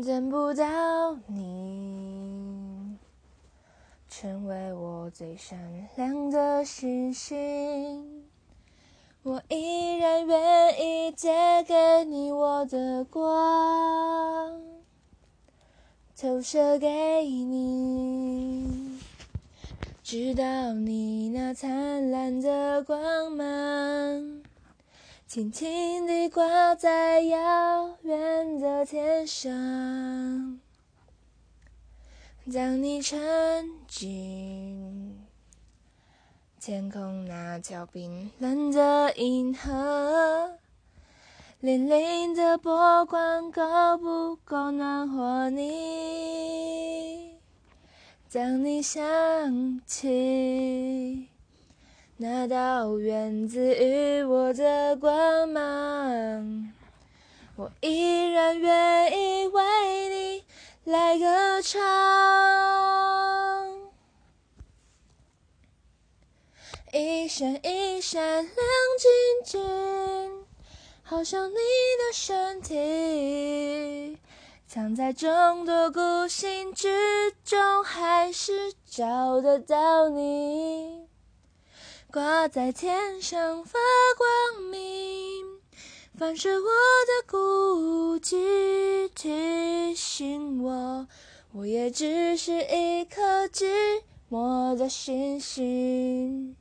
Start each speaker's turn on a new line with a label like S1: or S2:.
S1: 等不到你，成为我最闪亮的星星。我依然愿意借给你我的光，投射给你，直到你那灿烂的光芒。轻轻地挂在遥远的天上，当你沉进天空那条冰冷的银河，粼粼的波光够不够暖和你？当你想起。那道源自于我的光芒，我依然愿意为你来歌唱。一闪一闪亮晶晶，好像你的身体，藏在众多孤星之中，还是找得到你。挂在天上发光明，反射我的孤寂，提醒我，我也只是一颗寂寞的星星。